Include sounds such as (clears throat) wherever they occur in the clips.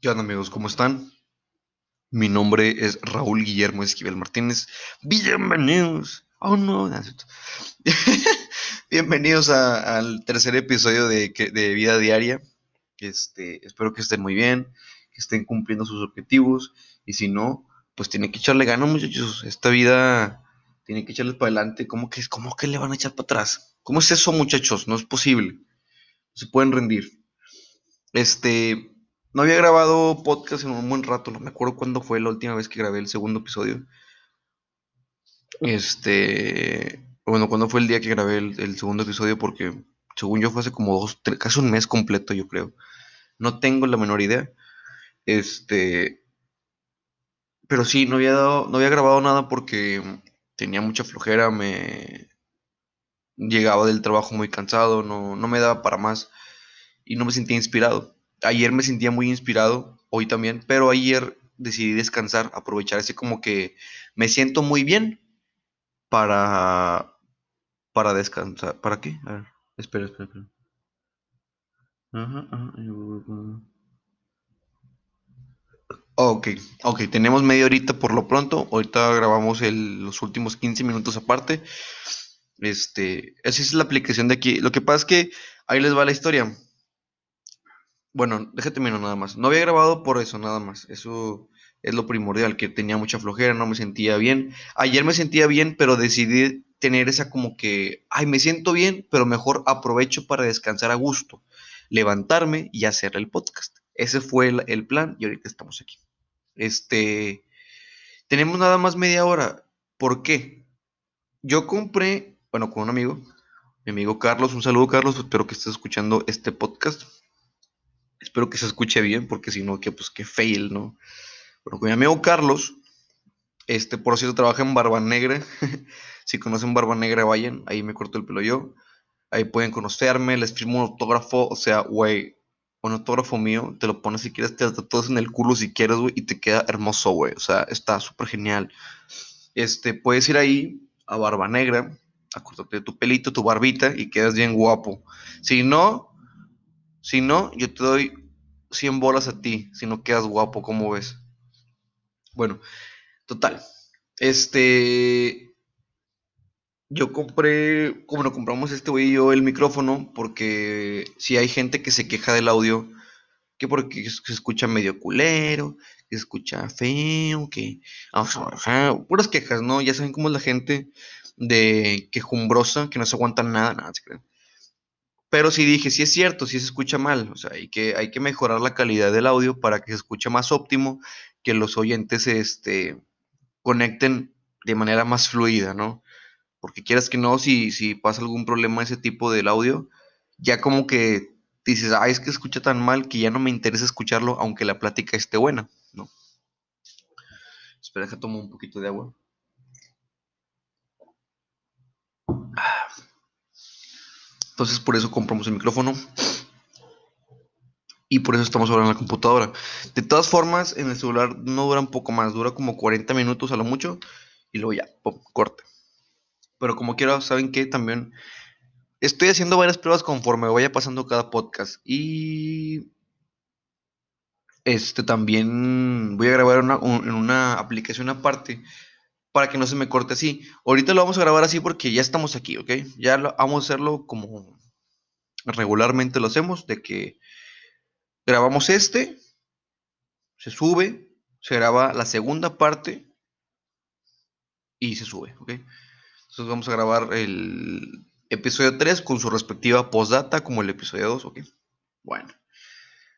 ¿Qué onda amigos? ¿Cómo están? Mi nombre es Raúl Guillermo Esquivel Martínez. Bienvenidos. Oh no, (laughs) Bienvenidos al tercer episodio de, de, Vida Diaria. Este, espero que estén muy bien, que estén cumpliendo sus objetivos. Y si no, pues tienen que echarle ganas, muchachos. Esta vida tiene que echarles para adelante. ¿Cómo que, ¿Cómo que le van a echar para atrás? ¿Cómo es eso, muchachos? No es posible. Se pueden rendir. Este, no había grabado podcast en un buen rato, no me acuerdo cuándo fue la última vez que grabé el segundo episodio. Este, bueno, cuándo fue el día que grabé el, segundo episodio, porque según yo fue hace como dos, casi un mes completo, yo creo. No tengo la menor idea. Este, pero sí, no había dado, no había grabado nada porque tenía mucha flojera, me llegaba del trabajo muy cansado, no, no me daba para más y no me sentía inspirado ayer me sentía muy inspirado, hoy también, pero ayer decidí descansar, aprovechar ese como que me siento muy bien para para descansar. ¿Para qué? A ver, espera, espera, espera. Ajá, ajá. Ok, ok, tenemos media horita por lo pronto. Ahorita grabamos los últimos 15 minutos aparte. Este, esa es la aplicación de aquí. Lo que pasa es que ahí les va la historia. Bueno, déjate menos nada más. No había grabado por eso, nada más. Eso es lo primordial, que tenía mucha flojera, no me sentía bien. Ayer me sentía bien, pero decidí tener esa como que, ay, me siento bien, pero mejor aprovecho para descansar a gusto, levantarme y hacer el podcast. Ese fue el, el plan y ahorita estamos aquí. Este, tenemos nada más media hora. ¿Por qué? Yo compré, bueno, con un amigo, mi amigo Carlos, un saludo Carlos, espero que estés escuchando este podcast. Espero que se escuche bien, porque si no, que pues que fail, ¿no? Bueno, con mi amigo Carlos, este, por cierto, trabaja en Barba Negra. (laughs) si conocen Barba Negra, vayan, ahí me corto el pelo yo. Ahí pueden conocerme, les firmo un autógrafo, o sea, güey, un autógrafo mío, te lo pones si quieres, te todos en el culo si quieres, güey, y te queda hermoso, güey. O sea, está súper genial. Este, puedes ir ahí a Barba Negra, a cortarte tu pelito, tu barbita, y quedas bien guapo. Si no, si no, yo te doy 100 bolas a ti, si no quedas guapo, ¿cómo ves? Bueno, total. Este. Yo compré, como lo compramos este güey yo el micrófono, porque si hay gente que se queja del audio, que porque se escucha medio culero, que se escucha feo, que. puras quejas, ¿no? Ya saben cómo es la gente de quejumbrosa, que no se aguanta nada, nada, se creen. Pero sí dije, sí es cierto, sí se escucha mal. O sea, hay que, hay que mejorar la calidad del audio para que se escuche más óptimo, que los oyentes este, conecten de manera más fluida, ¿no? Porque quieras que no, si, si pasa algún problema ese tipo del audio, ya como que dices, ay, es que escucha tan mal que ya no me interesa escucharlo, aunque la plática esté buena, ¿no? Espera que tomo un poquito de agua. Entonces por eso compramos el micrófono. Y por eso estamos ahora en la computadora. De todas formas, en el celular no dura un poco más, dura como 40 minutos a lo mucho. Y luego ya, pum, corte. Pero como quiera, saben que también estoy haciendo varias pruebas conforme vaya pasando cada podcast. Y este también voy a grabar en una aplicación aparte para que no se me corte así. Ahorita lo vamos a grabar así porque ya estamos aquí, ¿ok? Ya vamos a hacerlo como regularmente lo hacemos, de que grabamos este, se sube, se graba la segunda parte y se sube, ¿ok? Entonces vamos a grabar el episodio 3 con su respectiva postdata como el episodio 2, ¿ok? Bueno.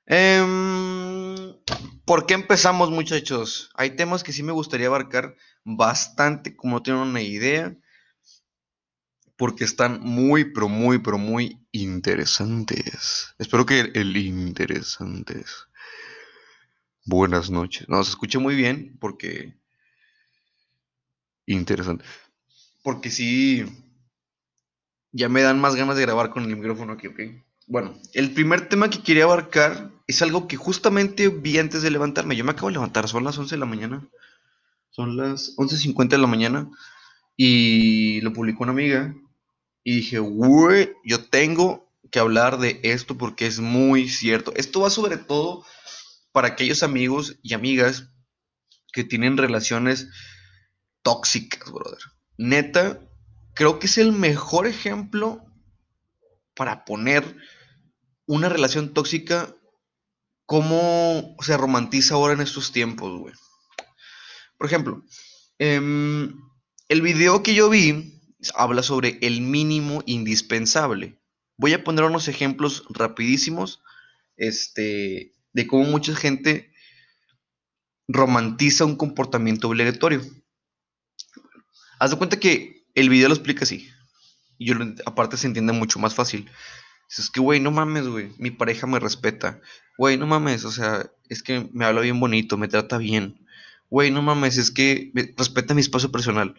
Em, ¿Por qué empezamos, muchachos? Hay temas que sí me gustaría abarcar bastante, como tienen una idea, porque están muy, pero muy, pero muy interesantes. Espero que el, interesantes. Buenas noches. No, se escuche muy bien porque... Interesante. Porque sí... Ya me dan más ganas de grabar con el micrófono aquí, ¿ok? Bueno, el primer tema que quería abarcar es algo que justamente vi antes de levantarme. Yo me acabo de levantar, son las 11 de la mañana. Son las 11.50 de la mañana. Y lo publicó una amiga. Y dije, güey, yo tengo que hablar de esto porque es muy cierto. Esto va sobre todo para aquellos amigos y amigas que tienen relaciones tóxicas, brother. Neta, creo que es el mejor ejemplo para poner una relación tóxica cómo se romantiza ahora en estos tiempos, güey. Por ejemplo, em, el video que yo vi habla sobre el mínimo indispensable. Voy a poner unos ejemplos rapidísimos este, de cómo mucha gente romantiza un comportamiento obligatorio. Haz de cuenta que el video lo explica así. Y yo, aparte, se entiende mucho más fácil. Es que, güey, no mames, güey. Mi pareja me respeta. Güey, no mames. O sea, es que me habla bien bonito, me trata bien. Güey, no mames, es que respeta mi espacio personal.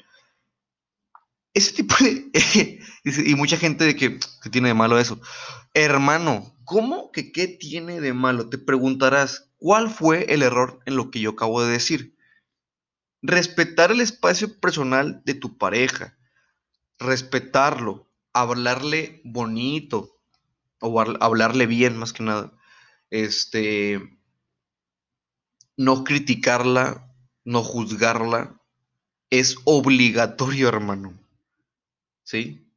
Ese tipo de... (laughs) y mucha gente de que, que tiene de malo eso. Hermano, ¿cómo que qué tiene de malo? Te preguntarás, ¿cuál fue el error en lo que yo acabo de decir? Respetar el espacio personal de tu pareja. Respetarlo. Hablarle bonito. O hablarle bien, más que nada. Este. No criticarla. No juzgarla. Es obligatorio, hermano. ¿Sí?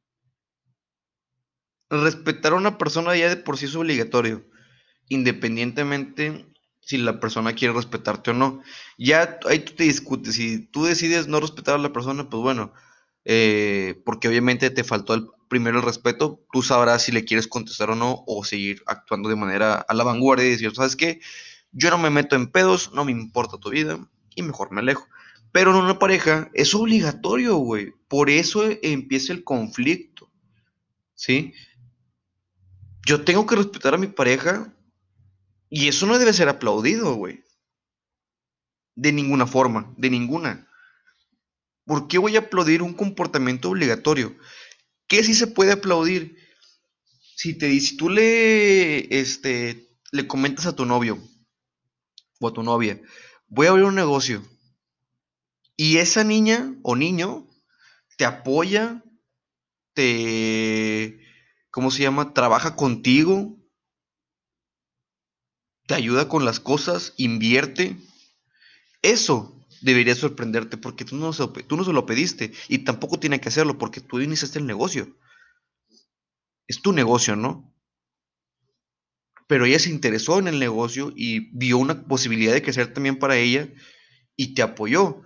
Respetar a una persona ya de por sí es obligatorio. Independientemente si la persona quiere respetarte o no. Ya ahí tú te discutes. Si tú decides no respetar a la persona, pues bueno, eh, porque obviamente te faltó el, primero el respeto, tú sabrás si le quieres contestar o no, o seguir actuando de manera a la vanguardia y decir, ¿sabes qué? Yo no me meto en pedos, no me importa tu vida y mejor me alejo. Pero en una pareja es obligatorio, güey. Por eso empieza el conflicto. ¿Sí? Yo tengo que respetar a mi pareja y eso no debe ser aplaudido, güey. De ninguna forma, de ninguna. ¿Por qué voy a aplaudir un comportamiento obligatorio? ¿Qué sí se puede aplaudir? Si te si tú le este le comentas a tu novio o a tu novia, voy a abrir un negocio. Y esa niña o niño te apoya, te ¿cómo se llama? trabaja contigo, te ayuda con las cosas, invierte. Eso debería sorprenderte porque tú no, se, tú no se lo pediste y tampoco tiene que hacerlo porque tú iniciaste el negocio. Es tu negocio, ¿no? Pero ella se interesó en el negocio y vio una posibilidad de crecer también para ella y te apoyó.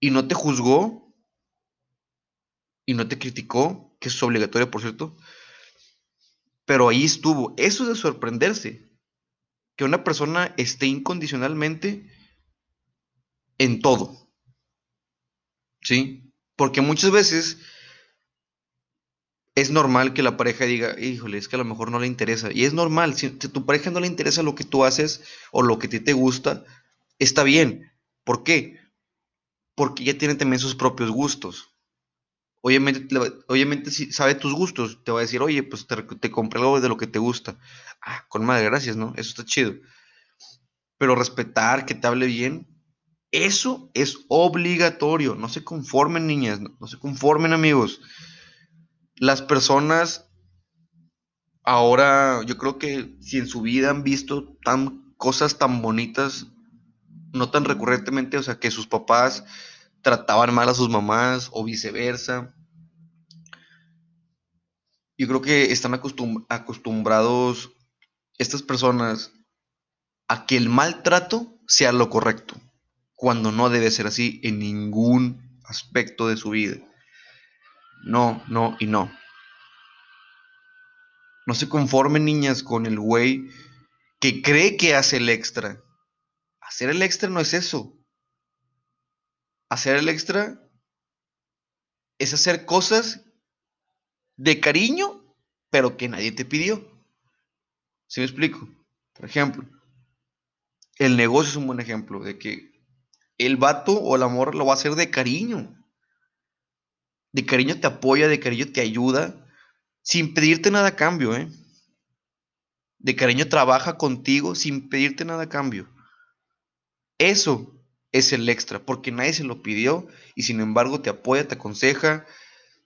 Y no te juzgó y no te criticó, que es obligatorio, por cierto. Pero ahí estuvo. Eso es de sorprenderse que una persona esté incondicionalmente en todo. ¿Sí? Porque muchas veces es normal que la pareja diga, híjole, es que a lo mejor no le interesa. Y es normal, si, a tu pareja no le interesa lo que tú haces o lo que a ti te gusta, está bien. ¿Por qué? Porque ella tiene también sus propios gustos. Obviamente, obviamente si sabe tus gustos, te va a decir, oye, pues te, te compré algo de lo que te gusta. Ah, con madre, gracias, ¿no? Eso está chido. Pero respetar, que te hable bien, eso es obligatorio. No se conformen, niñas, no, se conformen, amigos. Las personas ahora, yo creo que si en su vida han visto tan, cosas tan bonitas, no tan recurrentemente, o sea, que sus papás trataban mal a sus mamás o viceversa. Yo creo que están acostumbrados estas personas a que el maltrato sea lo correcto, cuando no debe ser así en ningún aspecto de su vida. No, no y no. No se conformen niñas con el güey que cree que hace el extra. Hacer el extra no es eso hacer el extra es hacer cosas de cariño, pero que nadie te pidió. ¿Sí me explico? Por ejemplo, el negocio es un buen ejemplo de que el vato o el amor lo va a hacer de cariño. De cariño te apoya, de cariño te ayuda, sin pedirte nada a cambio, ¿eh? De cariño trabaja contigo sin pedirte nada a cambio. Eso es el extra, porque nadie se lo pidió y sin embargo te apoya, te aconseja,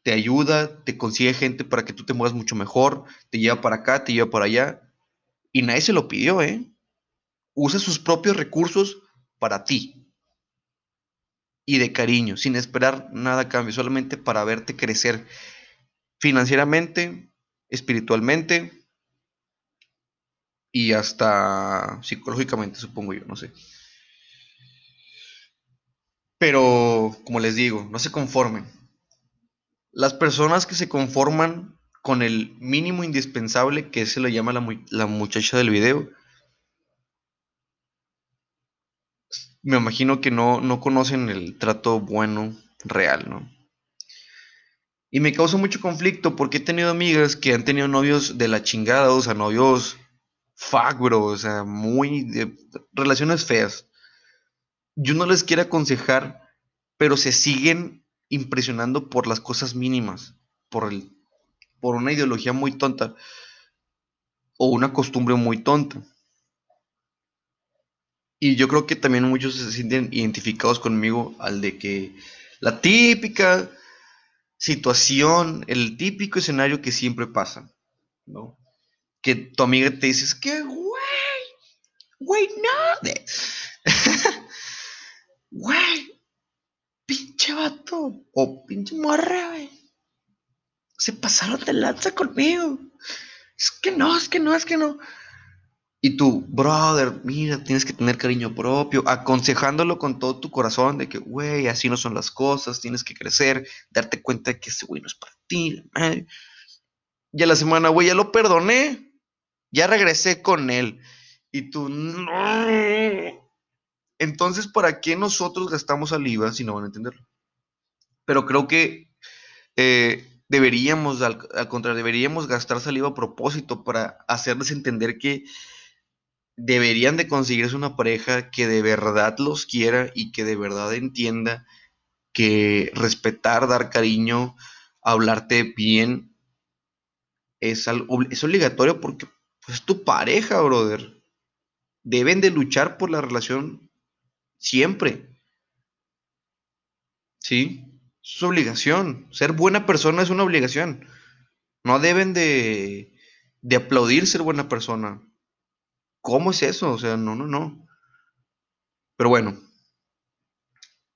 te ayuda, te consigue gente para que tú te muevas mucho mejor, te lleva para acá, te lleva para allá y nadie se lo pidió, ¿eh? usa sus propios recursos para ti. Y de cariño, sin esperar nada a cambio, solamente para verte crecer financieramente, espiritualmente y hasta psicológicamente, supongo yo, no sé. Pero, como les digo, no se conformen. Las personas que se conforman con el mínimo indispensable, que se lo llama la, muchacha del video, me imagino que no, no conocen el trato bueno, real, ¿no? Y me causa mucho conflicto porque he tenido amigas que han tenido novios de la chingada, o sea, novios bro, o sea, muy de, relaciones feas. Yo no les quiero aconsejar, pero se siguen impresionando por las cosas mínimas, por el por una ideología muy tonta o una costumbre muy tonta. Y yo creo que también muchos se sienten identificados conmigo al de que la típica situación, el típico escenario que siempre pasa, ¿no? Que tu amiga te dice, es que, güey, güey, no. (laughs) Güey, pinche vato, o pinche morra, güey. Se pasaron de lanza conmigo. Es que no, es que no, es que no. Y tú, brother, mira, tienes que tener cariño propio, aconsejándolo con todo tu corazón de que, güey, así no son las cosas, tienes que crecer, darte cuenta de que ese güey no es para ti. Y a la semana, güey, ya lo perdoné, ya regresé con él. Y tú, no. Entonces, ¿para qué nosotros gastamos saliva si no van a entenderlo? Pero creo que eh, deberíamos, al, al contrario, deberíamos gastar saliva a propósito para hacerles entender que deberían de conseguirse una pareja que de verdad los quiera y que de verdad entienda que respetar, dar cariño, hablarte bien es, es obligatorio porque pues, es tu pareja, brother. Deben de luchar por la relación siempre. ¿Sí? Es su obligación. Ser buena persona es una obligación. No deben de, de aplaudir ser buena persona. ¿Cómo es eso? O sea, no, no, no. Pero bueno,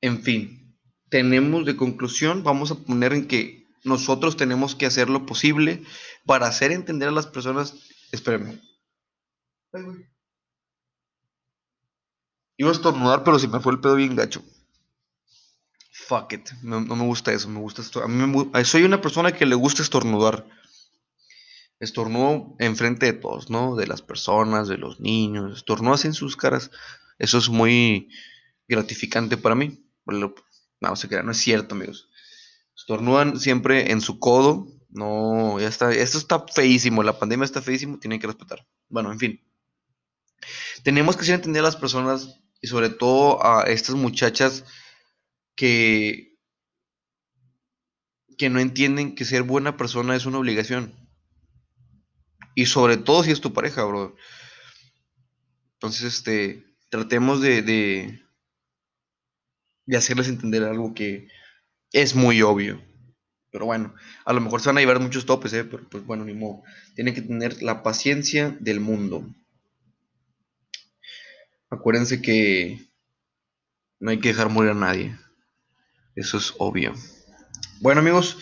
en fin, tenemos de conclusión, vamos a poner en que nosotros tenemos que hacer lo posible para hacer entender a las personas. Espérenme. Iba a estornudar, pero se me fue el pedo bien gacho. Fuck it. No, me gusta eso. Me gusta esto. A mí me, soy una persona que le gusta estornudar estornudo enfrente de todos, ¿no? De las personas, de los niños, estornudas en sus caras. Eso es muy gratificante para mí. No, se crea, no es cierto, amigos. Estornudan siempre en su codo. No, ya está. Esto está feísimo. La pandemia está feísimo. Tienen que respetar. Bueno, en fin. Tenemos que hacer entender a las personas y sobre todo a estas muchachas que, que no entienden que ser buena persona es una obligación. Y sobre todo si es tu pareja, bro. Entonces, este, tratemos de, de, hacerles entender algo que es muy obvio. Pero bueno, a lo mejor se van a llevar muchos topes, ¿eh? Pero pues bueno, ni modo. Tienen que tener la paciencia del mundo. Acuérdense que no hay que dejar morir a nadie. Eso es obvio. Bueno, amigos,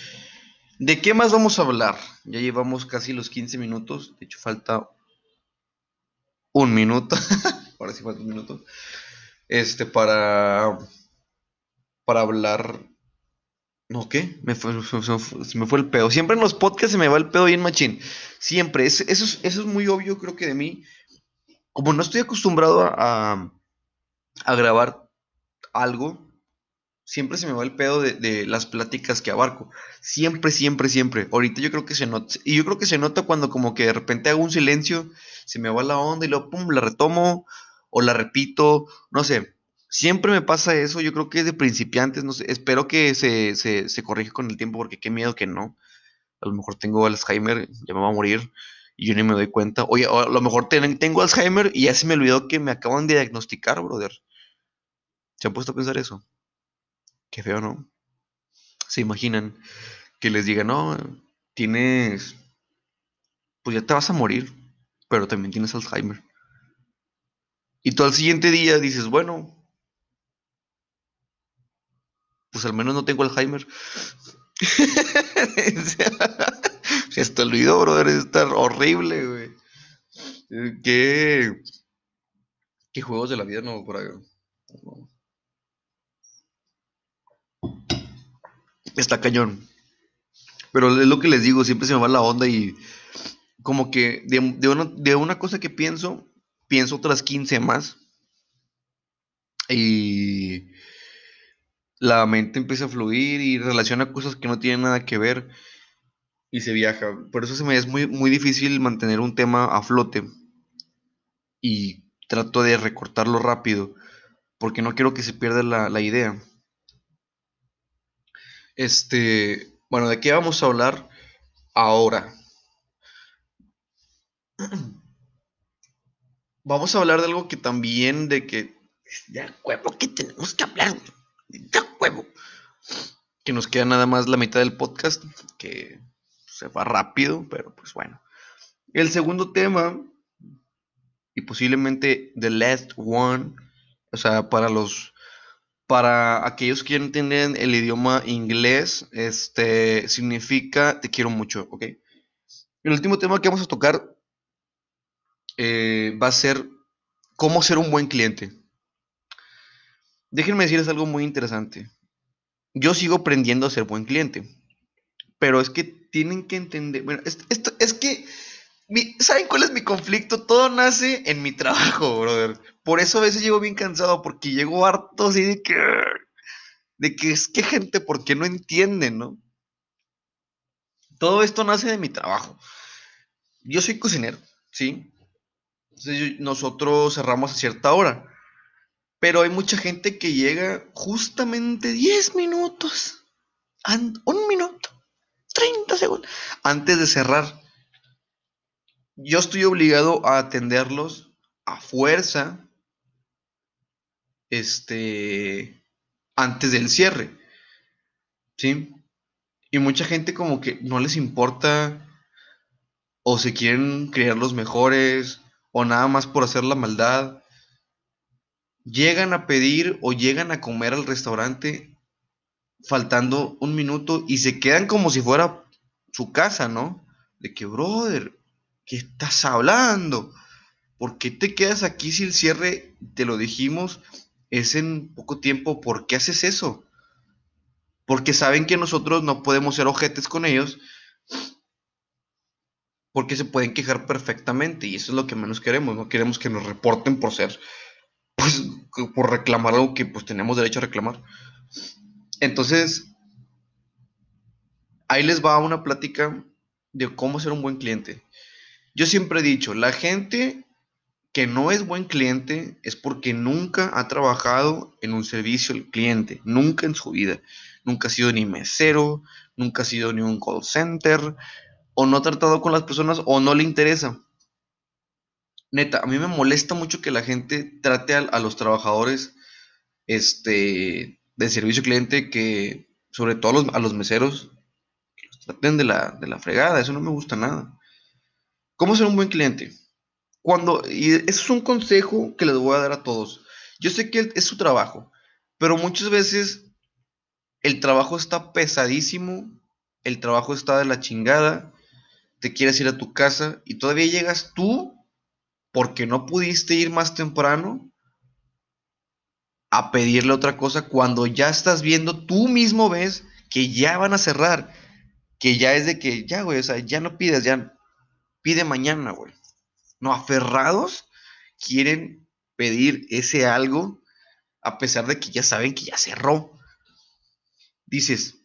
¿De qué más vamos a hablar? Ya llevamos casi los 15 minutos. De hecho, falta un minuto. (laughs) Ahora sí falta un minuto. Este, para. Para hablar. ¿No qué? Me fue, se me fue el pedo. Siempre en los podcasts se me va el pedo bien machín. Siempre. eso, es, eso es muy obvio, creo que de mí. Como no estoy acostumbrado a, a grabar algo, siempre se me va el pedo de, las pláticas que abarco. Siempre, siempre, siempre. Ahorita yo creo que se nota. Y yo creo que se nota cuando como que de repente hago un silencio, se me va la onda y luego pum, la retomo o la repito. No sé. Siempre me pasa eso. Yo creo que es de principiantes. No sé. Espero que se, se, se corrija con el tiempo porque qué miedo que no. A lo mejor tengo Alzheimer, ya me va a morir y yo ni me doy cuenta. Oye, a lo mejor tengo Alzheimer y ya se me olvidó que me acaban de diagnosticar, brother. ¿Se han puesto a pensar eso? Qué feo, ¿no? Se imaginan que les digan, no, tienes, pues ya te vas a morir, pero también tienes Alzheimer. Y tú al siguiente día dices, bueno, pues al menos no tengo Alzheimer. (laughs) Esto olvidó, brother, es estar horrible, güey. ¿Qué, qué juegos de la vida no por acá? Está cañón. Pero es lo que les digo, siempre se me va la onda y como que de, una, de una cosa que pienso, pienso otras 15 más. Y la mente empieza a fluir y relaciona cosas que no tienen nada que ver y se viaja. Por eso se me es muy, muy difícil mantener un tema a flote y trato de recortarlo rápido porque no quiero que se pierda la, la idea. Este, bueno, ¿de qué vamos a hablar ahora? (clears throat) Vamos a hablar de algo que también de que huevo que tenemos que hablar, de huevo. Que nos queda nada más la mitad del podcast, que se va rápido, pero pues bueno. El segundo tema, y posiblemente the last one, o sea, para los, para aquellos que no entienden el idioma inglés, este, significa te quiero mucho, ¿ok? El último tema que vamos a tocar eh, va a ser cómo ser un buen cliente. Déjenme decirles algo muy interesante. Yo sigo aprendiendo a ser buen cliente, pero es que tienen que entender, bueno, esto, es que, ¿saben cuál es mi conflicto? Todo nace en mi trabajo, brother. Por eso a veces llego bien cansado, porque llego harto así de que, de que es que gente, porque no entienden, ¿no? Todo esto nace de mi trabajo. Yo soy cocinero, ¿sí? Entonces, nosotros cerramos a cierta hora. Pero hay mucha gente que llega justamente 10 minutos, un minuto, 30 segundos, antes de cerrar. Yo estoy obligado a atenderlos a fuerza, este, antes del cierre. ¿Sí? Y mucha gente como que no les importa o se quieren creer los mejores o nada más por hacer la maldad, llegan a pedir o llegan a comer al restaurante faltando un minuto y se quedan como si fuera su casa, ¿no? De que, brother, ¿qué estás hablando? ¿Por qué te quedas aquí si el cierre, te lo dijimos, es en poco tiempo? ¿Por qué haces eso? Porque saben que nosotros no podemos ser ojetes con ellos porque se pueden quejar perfectamente y eso es lo que menos queremos, no queremos que nos reporten por ser, pues, por reclamar algo que pues tenemos derecho a reclamar. Entonces, ahí les va una plática de cómo ser un buen cliente. Yo siempre he dicho, la gente que no es buen cliente es porque nunca ha trabajado en un servicio al cliente, nunca en su vida. Nunca ha sido ni mesero, nunca ha sido ni un call center, o no ha tratado con las personas o no le interesa. Neta, a mí me molesta mucho que la gente trate a, los trabajadores este, de servicio cliente que, sobre todo a los, a los meseros, que los traten de la, de la fregada. Eso no me gusta nada. ¿Cómo ser un buen cliente? Cuando, y eso es un consejo que les voy a dar a todos. Yo sé que es su trabajo, pero muchas veces el trabajo está pesadísimo, el trabajo está de la chingada te quieres ir a tu casa y todavía llegas tú porque no pudiste ir más temprano a pedirle otra cosa cuando ya estás viendo, tú mismo ves que ya van a cerrar, que ya es de que ya, güey, o sea, ya no pides, ya pide mañana, güey. No, aferrados quieren pedir ese algo a pesar de que ya saben que ya cerró. Dices,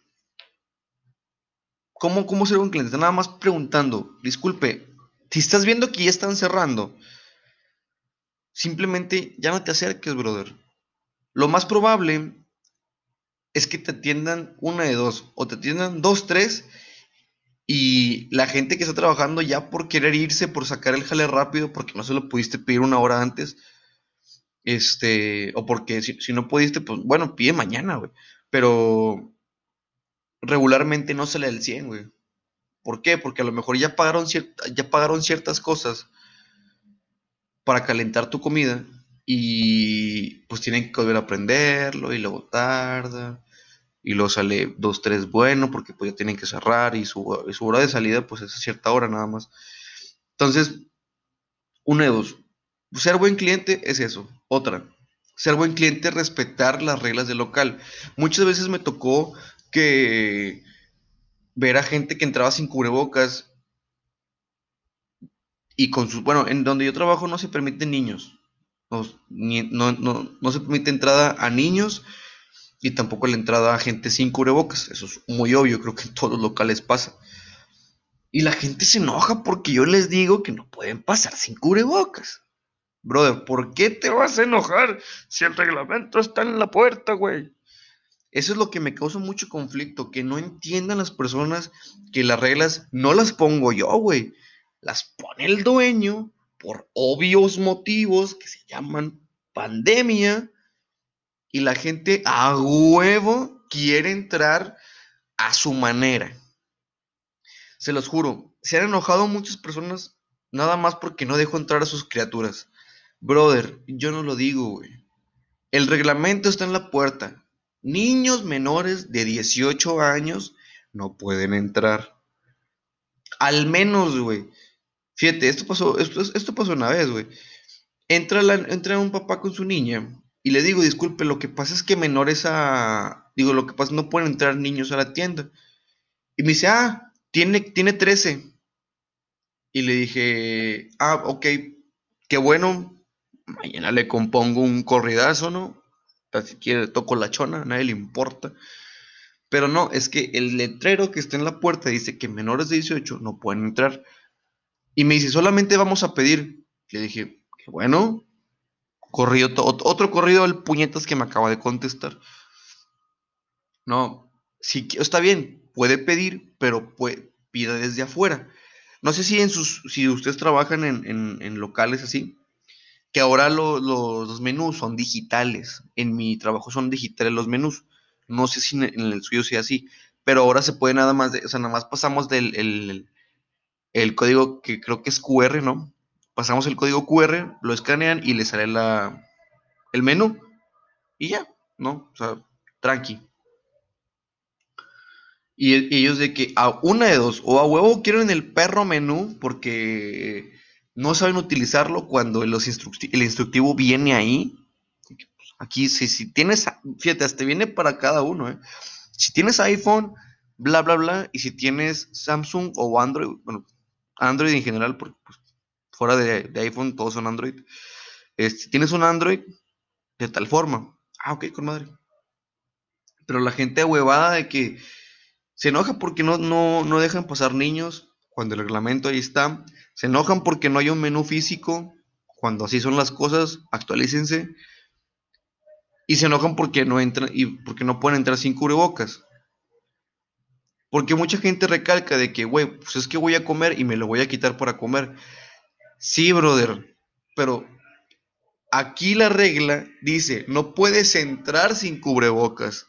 ¿Cómo, cómo ser un cliente? Nada más preguntando, disculpe, si estás viendo que ya están cerrando, simplemente ya no te acerques, brother. Lo más probable es que te atiendan una de dos, o te atiendan dos, tres, y la gente que está trabajando ya por querer irse, por sacar el jale rápido, porque no se lo pudiste pedir una hora antes, este, o porque si, si no pudiste, pues bueno, pide mañana, güey. Pero regularmente no sale del 100, güey. ¿Por qué? Porque a lo mejor ya pagaron, ya pagaron ciertas cosas para calentar tu comida y pues tienen que volver a aprenderlo y luego tarda y luego sale dos, tres bueno porque pues ya tienen que cerrar y su, hora de salida pues es a cierta hora nada más. Entonces, una de dos. Ser buen cliente es eso. Otra, ser buen cliente es respetar las reglas del local. Muchas veces me tocó que ver a gente que entraba sin cubrebocas y con sus, bueno, en donde yo trabajo no se permiten niños. No, no, no se permite entrada a niños y tampoco la entrada a gente sin cubrebocas. Eso es muy obvio, creo que en todos los locales pasa. Y la gente se enoja porque yo les digo que no pueden pasar sin cubrebocas. Brother, ¿por qué te vas a enojar si el reglamento está en la puerta, güey? Eso es lo que me causa mucho conflicto, que no entiendan las personas que las reglas no las pongo yo, güey. Las pone el dueño por obvios motivos que se llaman pandemia y la gente a huevo quiere entrar a su manera. Se los juro, se han enojado muchas personas nada más porque no dejo entrar a sus criaturas. Brother, yo no lo digo, güey. El reglamento está en la puerta. Niños menores de 18 años no pueden entrar. Al menos, güey. Fíjate, esto pasó, esto, pasó una vez, güey. Entra, entra un papá con su niña y le digo, disculpe, lo que pasa es que menores a... Digo, lo que pasa, no pueden entrar niños a la tienda. Y me dice, ah, tiene, tiene 13. Y le dije, ah, ok, qué bueno. Mañana le compongo un corridazo, ¿no? Si quiere, toco la chona, a nadie le importa. Pero no, es que el letrero que está en la puerta dice que menores de 18 no pueden entrar. Y me dice, solamente vamos a pedir. Le dije, qué bueno, Corrido, otro corrido del puñetas que me acaba de contestar. No, si está bien, puede pedir, pero puede, pida desde afuera. No sé si en sus, si ustedes trabajan en, locales así, que ahora los menús son digitales. En mi trabajo son digitales los menús. No sé si en, el suyo sea así, pero ahora se puede nada más, o sea, nada más pasamos del el, el código que creo que es QR, ¿no? Pasamos el código QR, lo escanean y le sale la, el menú y ya, ¿no? O sea, tranqui. Y, ellos de que a una de dos, o a huevo quieren el perro menú porque no saben utilizarlo cuando el instructivo viene ahí. Aquí, si, si tienes, fíjate, hasta viene para cada uno, ¿eh? Si tienes iPhone, bla, bla, bla, y si tienes Samsung o Android, bueno, Android en general, porque pues, fuera de, iPhone, todos son Android. Este, tienes un Android de tal forma. Ah, ok, con madre. Pero la gente huevada de que se enoja porque no, no, dejan pasar niños cuando el reglamento ahí está. Se enojan porque no hay un menú físico. Cuando así son las cosas, actualícense. Y se enojan porque no entran y porque no pueden entrar sin cubrebocas. Porque mucha gente recalca de que, güey, pues es que voy a comer y me lo voy a quitar para comer. Sí, brother, pero aquí la regla dice, no puedes entrar sin cubrebocas.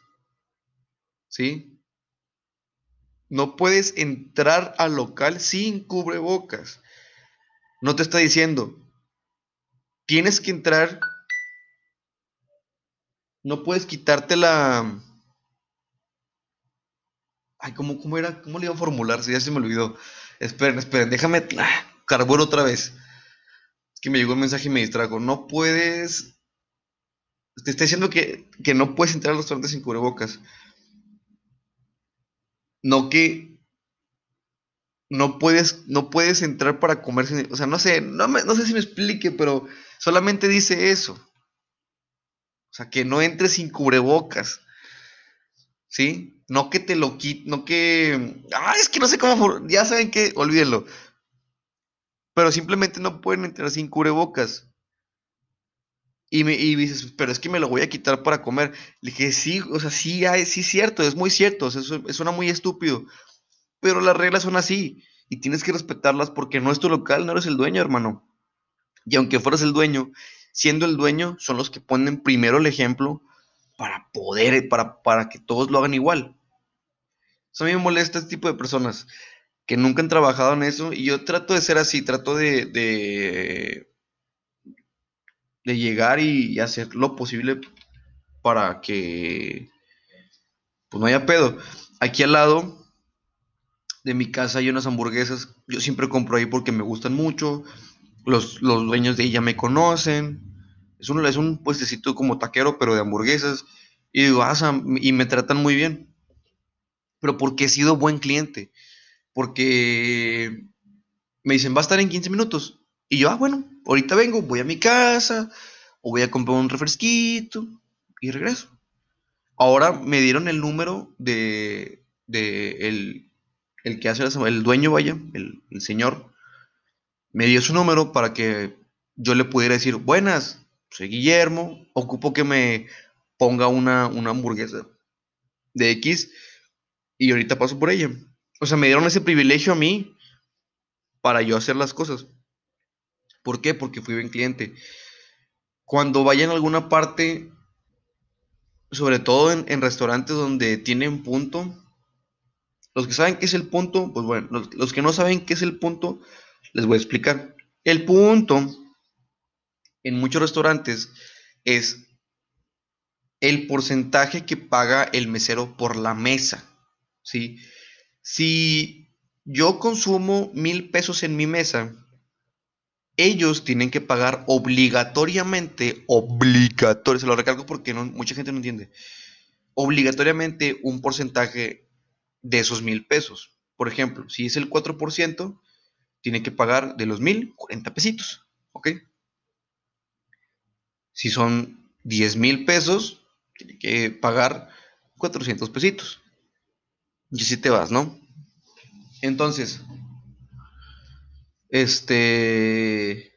¿Sí? No puedes entrar al local sin cubrebocas. No te está diciendo, tienes que entrar, no puedes quitarte la... Ay, ¿cómo, cómo era? ¿Cómo le iba a formularse? Ya se me olvidó. Esperen, esperen, déjame... Ah, carburo otra vez que me llegó un mensaje y me distrajo. No puedes. Te está diciendo que, no puedes entrar a los restaurantes sin cubrebocas. No que. No puedes, no puedes entrar para comer. O sea, no sé, no, no sé si me explique, pero solamente dice eso. O sea, que no entres sin cubrebocas. ¿Sí? No que te lo quite, no que. Ah, es que no sé cómo. Ya saben que, olvídenlo pero simplemente no pueden entrar sin cubrebocas. Y me y dices, pero es que me lo voy a quitar para comer. Le dije, sí, o sea, sí, sí es cierto, es muy cierto, o sea, suena muy estúpido. Pero las reglas son así y tienes que respetarlas porque no es tu local, no eres el dueño, hermano. Y aunque fueras el dueño, siendo el dueño, son los que ponen primero el ejemplo para poder, para, para que todos lo hagan igual. Eso a mí me molesta este tipo de personas que nunca han trabajado en eso y yo trato de ser así, trato de, de llegar y, hacer lo posible para que pues no haya pedo. Aquí al lado de mi casa hay unas hamburguesas. Yo siempre compro ahí porque me gustan mucho. Los, los dueños de ella me conocen. Es un, es un puestecito como taquero, pero de hamburguesas. Y digo, ah, y me tratan muy bien. Pero porque he sido buen cliente. Porque me dicen, va a estar en 15 minutos. Y yo, ah, bueno, ahorita vengo, voy a mi casa, o voy a comprar un refresquito y regreso. Ahora me dieron el número de, el, que hace el dueño, vaya, el, señor, me dio su número para que yo le pudiera decir, buenas, soy Guillermo, ocupo que me ponga una, una hamburguesa de X y ahorita paso por ella. O sea, me dieron ese privilegio a mí para yo hacer las cosas. ¿Por qué? Porque fui buen cliente. Cuando vayan a alguna parte, sobre todo en, restaurantes donde tienen punto, los que saben qué es el punto, pues bueno, los, los, que no saben qué es el punto, les voy a explicar. El punto en muchos restaurantes es el porcentaje que paga el mesero por la mesa, ¿sí? Si yo consumo mil pesos en mi mesa, ellos tienen que pagar obligatoriamente, obligatorio, se lo recalco porque mucha gente no entiende, obligatoriamente un porcentaje de esos mil pesos. Por ejemplo, si es el 4%, tiene que pagar de los mil, 40 pesitos, ¿ok? Si son 10 mil pesos, tiene que pagar 400 pesitos. Y si te vas, ¿no? Entonces, este.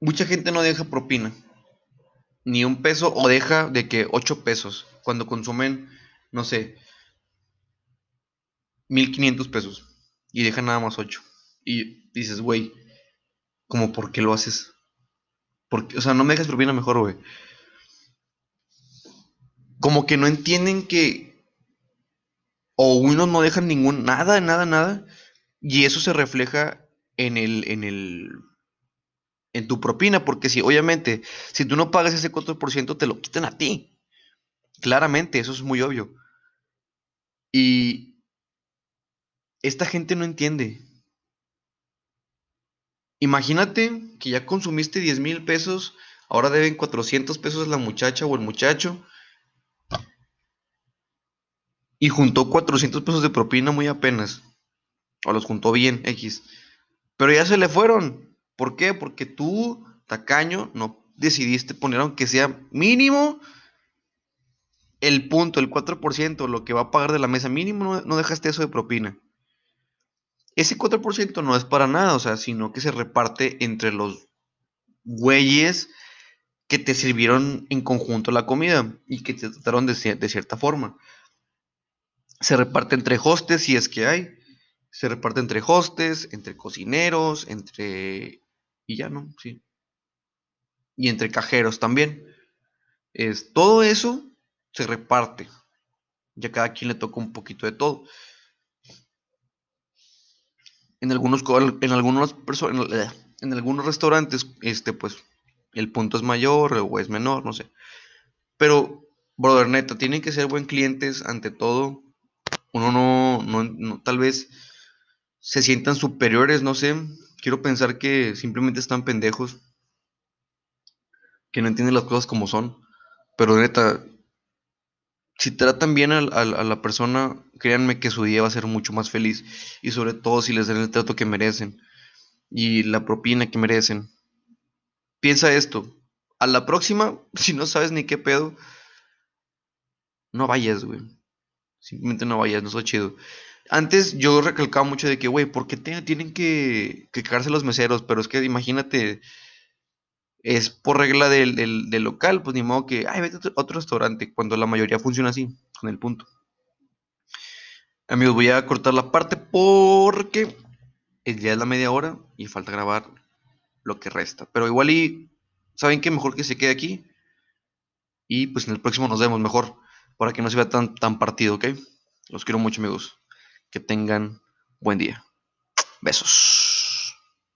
Mucha gente no deja propina. Ni un peso o deja de que 8 pesos. Cuando consumen, no sé, 1500 pesos. Y deja nada más 8. Y dices, güey, como por qué lo haces? Porque, o sea, no me dejas propina mejor, güey. Como que no entienden que o unos no dejan ningún, nada, nada, nada, y eso se refleja en el, en el, en tu propina, porque si, obviamente, si tú no pagas ese 4%, te lo quitan a ti. Claramente, eso es muy obvio. Y esta gente no entiende. Imagínate que ya consumiste 10 mil pesos, ahora deben 400 pesos la muchacha o el muchacho, y juntó 400 pesos de propina muy apenas. O los juntó bien, X. Pero ya se le fueron. ¿Por qué? Porque tú, tacaño, no decidiste poner aunque sea mínimo el punto, el 4%, lo que va a pagar de la mesa. Mínimo no, dejaste eso de propina. Ese 4% no es para nada, o sea, sino que se reparte entre los güeyes que te sirvieron en conjunto la comida y que te trataron de cierta forma se reparte entre hostes, si es que hay. Se reparte entre hostes, entre cocineros, entre... Y ya no, sí. Y entre cajeros también. Es, todo eso se reparte. Ya cada quien le toca un poquito de todo. En algunos, en algunos, en algunos restaurantes, este, pues, el punto es mayor o es menor, no sé. Pero, brother, neta, tienen que ser buen clientes ante todo uno no, no, tal vez se sientan superiores, no sé. Quiero pensar que simplemente están pendejos, que no entienden las cosas como son. Pero neta, si tratan bien a, la persona, créanme que su día va a ser mucho más feliz. Y sobre todo si les dan el trato que merecen y la propina que merecen. Piensa esto. A la próxima, (laughs) si no sabes ni qué pedo, no vayas, güey. Simplemente no vayas, no es chido. Antes yo recalcaba mucho de que, güey, ¿por qué tienen que, que cagarse los meseros? Pero es que imagínate, es por regla del, del, local, pues ni modo que, ay, vete otro restaurante, cuando la mayoría funciona así, con el punto. Amigos, voy a cortar la parte porque ya es la media hora y falta grabar lo que resta. Pero igual y, ¿saben qué? Mejor que se quede aquí. Y pues en el próximo nos vemos mejor para que no se vea tan, tan partido, ¿ok? Los quiero mucho, amigos. Que tengan buen día. Besos.